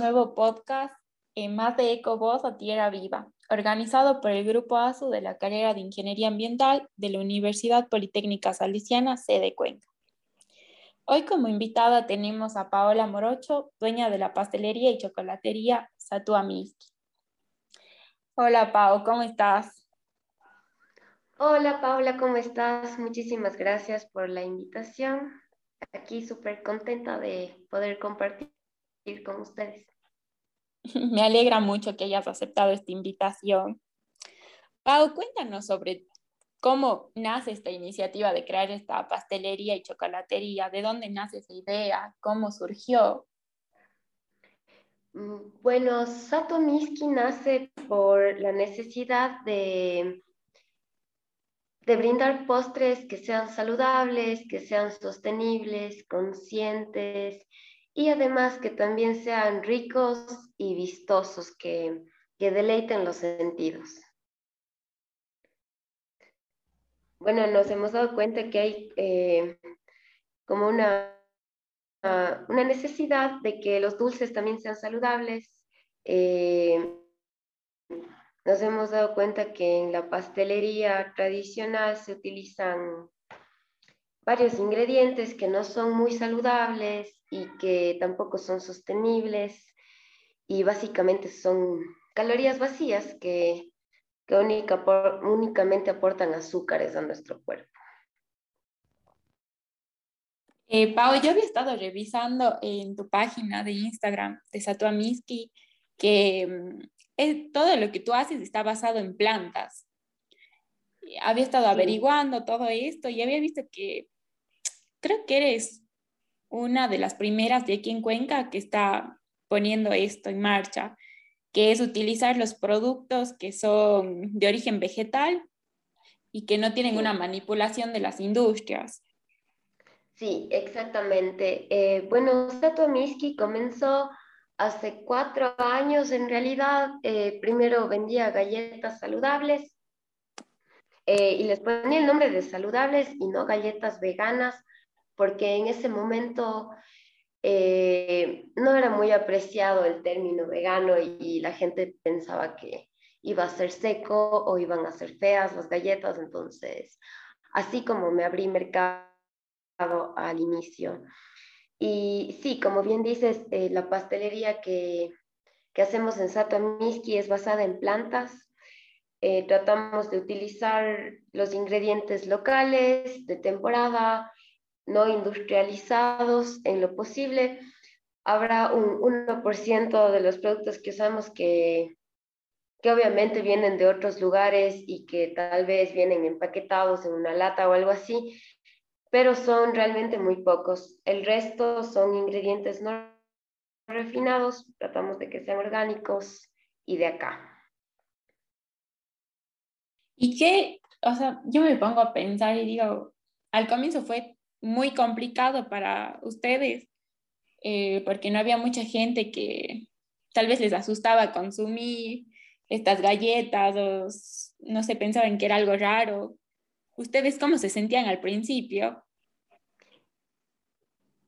nuevo podcast en Más de Eco Voz a Tierra Viva, organizado por el Grupo ASU de la carrera de Ingeniería Ambiental de la Universidad Politécnica Salesiana, sede Cuenca. Hoy como invitada tenemos a Paola Morocho, dueña de la pastelería y chocolatería Satua Hola Pao, ¿cómo estás? Hola Paola, ¿cómo estás? Muchísimas gracias por la invitación. Aquí súper contenta de poder compartir con ustedes. Me alegra mucho que hayas aceptado esta invitación. Pau, cuéntanos sobre cómo nace esta iniciativa de crear esta pastelería y chocolatería, de dónde nace esa idea, cómo surgió. Mm, bueno, Sato Miski nace por la necesidad de, de brindar postres que sean saludables, que sean sostenibles, conscientes y además que también sean ricos y vistosos, que, deleiten los sentidos. Bueno, nos hemos dado cuenta que hay eh, como una, una necesidad de que los dulces también sean saludables. Eh, nos hemos dado cuenta que en la pastelería tradicional se utilizan varios ingredientes que no son muy saludables y que tampoco son sostenibles y básicamente son calorías vacías que, que únicamente aportan azúcares a nuestro cuerpo. Eh, Pau, yo había estado revisando en tu página de Instagram de Satuamiski que mm, todo lo que tú haces está basado en plantas. Había estado averiguando todo esto y había visto que creo que eres una de las primeras de aquí en Cuenca que está poniendo esto en marcha, que es utilizar los productos que son de origen vegetal y que no tienen una manipulación de las industrias. Sí, exactamente. Eh, bueno, Sato Miski comenzó hace cuatro años en realidad. Eh, primero vendía galletas saludables eh, y les ponía el nombre de saludables y no galletas veganas porque en ese momento eh, no era muy apreciado el término vegano y, la gente pensaba que iba a ser seco o iban a ser feas las galletas, entonces así como me abrí mercado al inicio. Y sí, como bien dices, eh, la pastelería que, que hacemos en Miski es basada en plantas. Eh, tratamos de utilizar los ingredientes locales de temporada, no industrializados en lo posible. Habrá un 1% de los productos que usamos que, que obviamente vienen de otros lugares y que tal vez vienen empaquetados en una lata o algo así, pero son realmente muy pocos. El resto son ingredientes no refinados, tratamos de que sean orgánicos y de acá. Y qué, o sea, yo me pongo a pensar y digo, al comienzo fue muy complicado para ustedes, eh, porque no había mucha gente que tal vez les asustaba consumir estas galletas o no se pensaban que era algo raro. ¿Ustedes cómo se sentían al principio?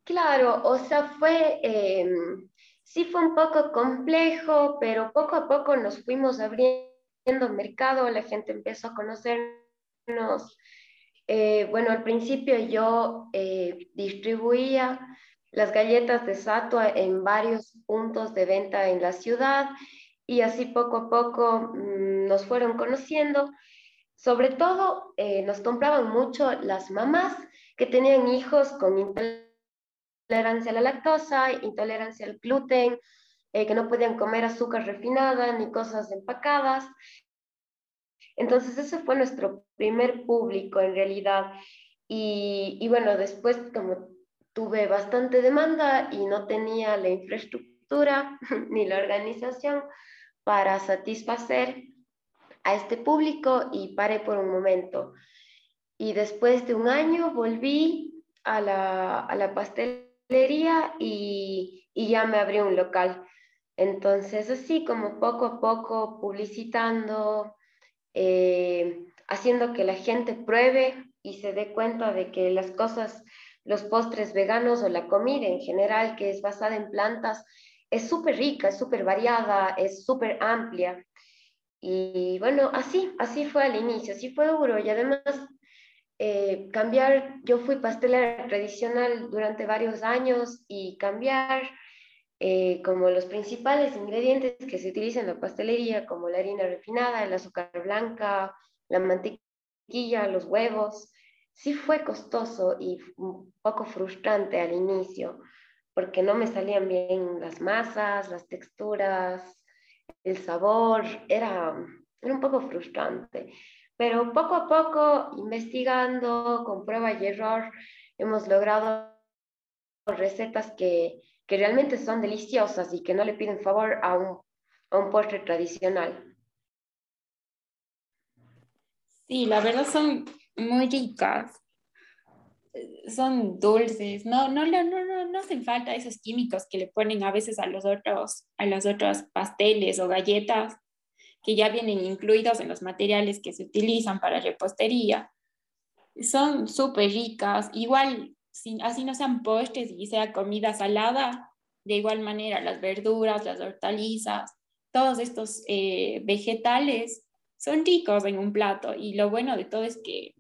Claro, o sea, fue, em, sí fue un poco complejo, pero poco a poco nos fuimos abriendo mercado, la gente empezó a conocernos, eh, bueno, al principio yo eh, distribuía las galletas de Satua en varios puntos de venta en la ciudad y así poco a poco mm, nos fueron conociendo. Sobre todo eh, nos compraban mucho las mamás que tenían hijos con intolerancia a la lactosa, intolerancia al gluten, que no podían comer azúcar refinada ni cosas empacadas. Entonces ese fue nuestro primer público en realidad. Y, bueno, después como tuve bastante demanda y no tenía la infraestructura ni la organización para satisfacer a este público y paré por un momento. Y después de un año volví a la, pastelería y, y, ya me abrí un local. Entonces, así como poco a poco publicitando, eh, haciendo que la gente pruebe y se dé cuenta de que las cosas, los postres veganos o la comida en general que es basada en plantas, es súper rica, es súper variada, es súper amplia. Y bueno, así, así fue al inicio, así fue duro. Y además, eh, cambiar, yo fui pastelera tradicional durante varios años y cambiar eh, como los principales ingredientes que se utilizan en la pastelería, como la harina refinada, el azúcar blanca, la mantequilla, los huevos, sí fue costoso y un poco frustrante al inicio, porque no me salían bien las masas, las texturas, el sabor, era, era un poco frustrante. Pero poco a poco, investigando, con prueba y error, hemos logrado recetas que, que realmente son deliciosas y que no le piden favor a un, a un postre tradicional. Sí, la verdad son muy ricas son dulces, no, no, no, no, no hacen falta esos químicos que le ponen a veces a los otros, a los otros pasteles o galletas que ya vienen incluidos en los materiales que se utilizan para repostería. Son súper ricas, igual, así no sean postres y sea comida salada, de igual manera las verduras, las hortalizas, todos estos eh, vegetales son ricos en un plato y lo bueno de todo es que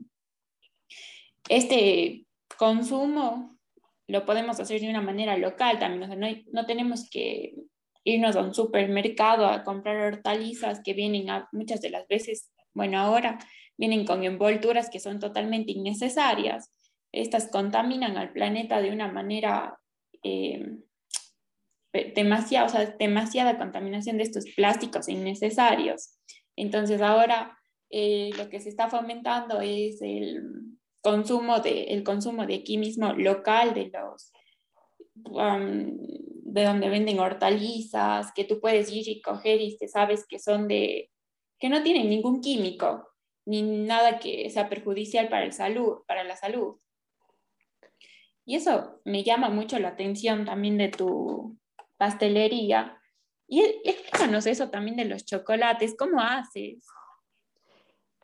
este consumo lo podemos hacer de una manera local también, no, no, tenemos que irnos a un supermercado a comprar hortalizas que vienen muchas de las veces, bueno, ahora vienen con envolturas que son totalmente innecesarias. Estas contaminan al planeta de una manera eh, demasiada, o sea, demasiada contaminación de estos plásticos innecesarios. Entonces ahora eh, lo que se está fomentando es el, consumo de, el consumo de aquí mismo local, de los, um, de donde venden hortalizas, que tú puedes ir y coger y que sabes que son de, que no tienen ningún químico, ni nada que sea perjudicial para, el salud, para la salud. Y eso me llama mucho la atención también de tu pastelería. Y explícanos eso también de los chocolates, ¿cómo haces?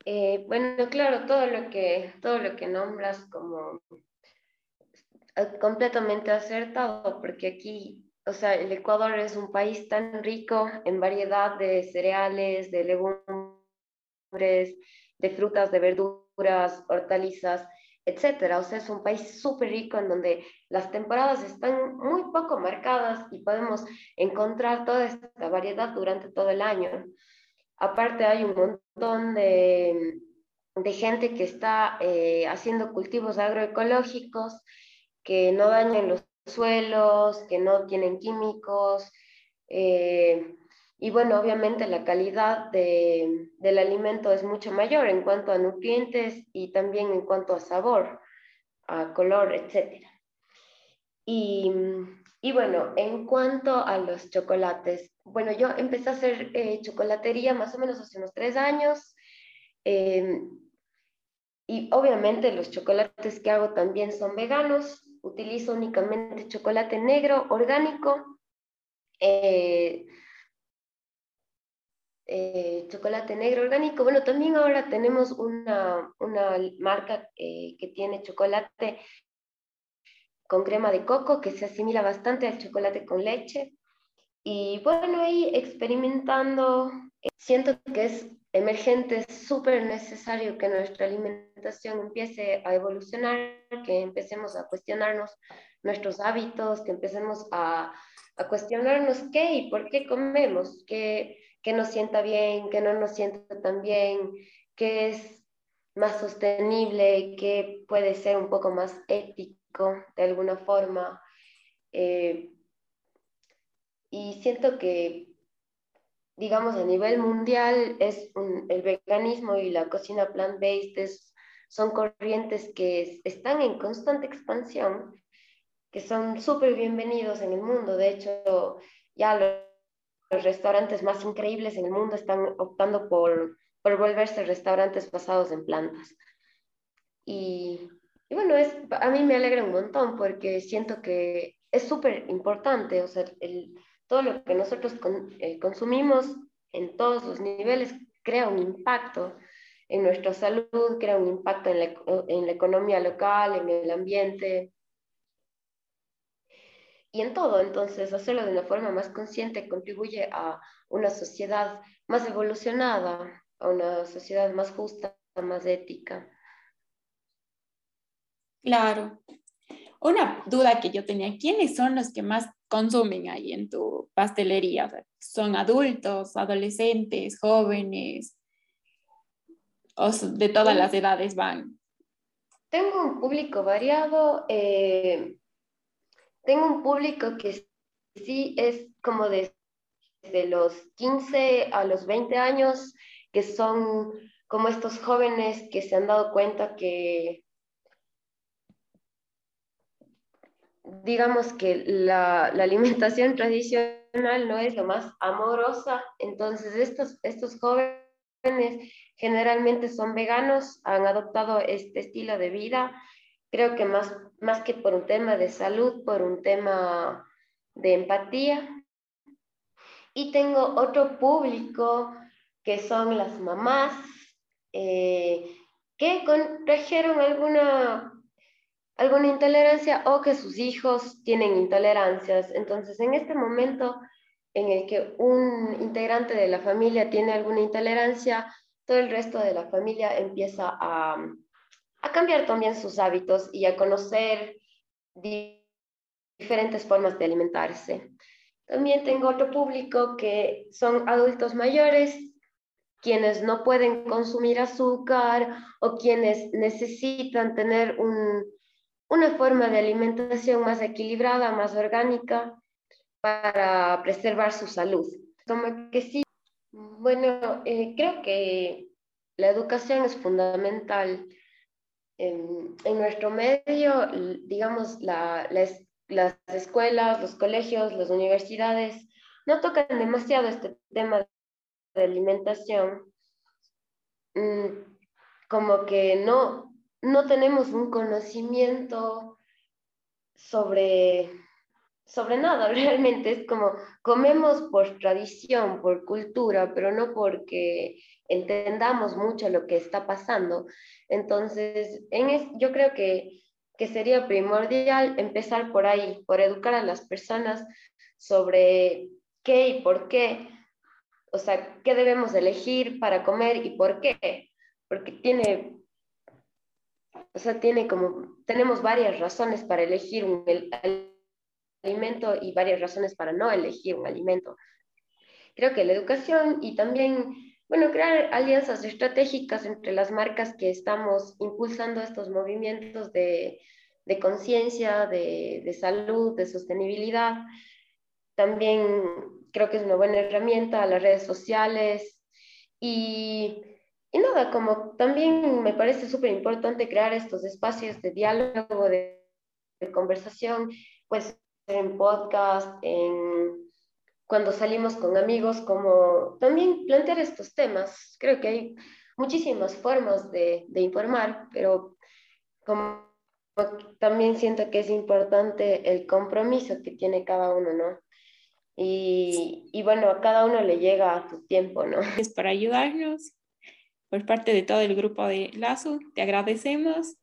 Eh, bueno, claro, todo lo que, todo lo que nombras como eh, completamente acertado, porque aquí, o sea, el Ecuador es un país tan rico en variedad de cereales, de legumbres, de frutas, de verduras, hortalizas, etcétera. O sea, es un país súper rico en donde las temporadas están muy poco marcadas y podemos encontrar toda esta variedad durante todo el año. Aparte hay un montón de, gente que está eh, haciendo cultivos agroecológicos que no dañan los suelos, que no tienen químicos. Eh, y bueno, obviamente la calidad del alimento es mucho mayor en cuanto a nutrientes y también en cuanto a sabor, a color, etc. Y, y bueno, en cuanto a los chocolates, bueno, yo empecé a hacer eh, chocolatería más o menos hace unos tres años. Em, y obviamente los chocolates que hago también son veganos. Utilizo únicamente chocolate negro orgánico. Eh, eh, chocolate negro orgánico. Bueno, también ahora tenemos una, una marca que tiene chocolate con crema de coco que se asimila bastante al chocolate con leche. Y bueno, ahí experimentando, eh, siento que es emergente, es súper necesario que nuestra alimentación empiece a evolucionar, que empecemos a cuestionarnos nuestros hábitos, que empecemos a, a cuestionarnos qué y por qué comemos, qué, qué nos sienta bien, qué no nos sienta tan bien, qué es más sostenible, qué puede ser un poco más ético de alguna forma. Eh, y siento que, digamos, a nivel mundial, es el veganismo y la cocina plant-based son corrientes que están en constante expansión, que son súper bienvenidos en el mundo. De hecho, ya los, restaurantes más increíbles en el mundo están optando por, por volverse restaurantes basados en plantas. Y, y, bueno, es, a mí me alegra un montón porque siento que es súper importante, o sea, el, todo lo que nosotros eh, consumimos en todos los niveles crea un impacto en nuestra salud, crea un impacto en la, economía local, en el ambiente. Y en todo. Entonces, hacerlo de una forma más consciente contribuye a una sociedad más evolucionada, a una sociedad más justa, más ética. Claro. Una duda que yo tenía, ¿quiénes son los que más consumen ahí en tu pastelería? ¿Son adultos, adolescentes, jóvenes? ¿O de todas las edades van? Tengo un público variado. Eh, tengo un público que sí es como desde los 15 a los 20 años, que son como estos jóvenes que se han dado cuenta que digamos que la, alimentación tradicional no es lo más amorosa, entonces estos, estos jóvenes generalmente son veganos, han adoptado este estilo de vida, creo que más, más que por un tema de salud, por un tema de empatía. Y tengo otro público que son las mamás eh, que contrajeron alguna alguna intolerancia o que sus hijos tienen intolerancias. Entonces, en este momento en el que un integrante de la familia tiene alguna intolerancia, todo el resto de la familia empieza a, a cambiar también sus hábitos y a conocer diferentes formas de alimentarse. También tengo otro público que son adultos mayores, quienes no pueden consumir azúcar o quienes necesitan tener un, una forma de alimentación más equilibrada, más orgánica, para preservar su salud. Como que sí, bueno, eh, creo que la educación es fundamental. En, nuestro medio, digamos, las escuelas, los colegios, las universidades no tocan demasiado este tema de alimentación. Mm, como que no, no tenemos un conocimiento sobre, sobre nada, realmente es como comemos por tradición, por cultura, pero no porque entendamos mucho lo que está pasando. Entonces, en yo creo que, que sería primordial empezar por ahí, por educar a las personas sobre qué y por qué, o sea, qué debemos elegir para comer y por qué, porque tiene o sea, tiene como, tenemos varias razones para elegir un alimento y varias razones para no elegir un alimento. Creo que la educación y también, bueno, crear alianzas estratégicas entre las marcas que estamos impulsando estos movimientos de, de conciencia, de, de salud, de sostenibilidad. También creo que es una buena herramienta las redes sociales y y nada, como también me parece súper importante crear estos espacios de diálogo, de, conversación, pues en podcast, en cuando salimos con amigos, como también plantear estos temas. Creo que hay muchísimas formas de, de informar, pero como también siento que es importante el compromiso que tiene cada uno, ¿no? Y, y bueno, a cada uno le llega a su tiempo, ¿no? Es para ayudarnos por parte de todo el grupo de Lazo. Te agradecemos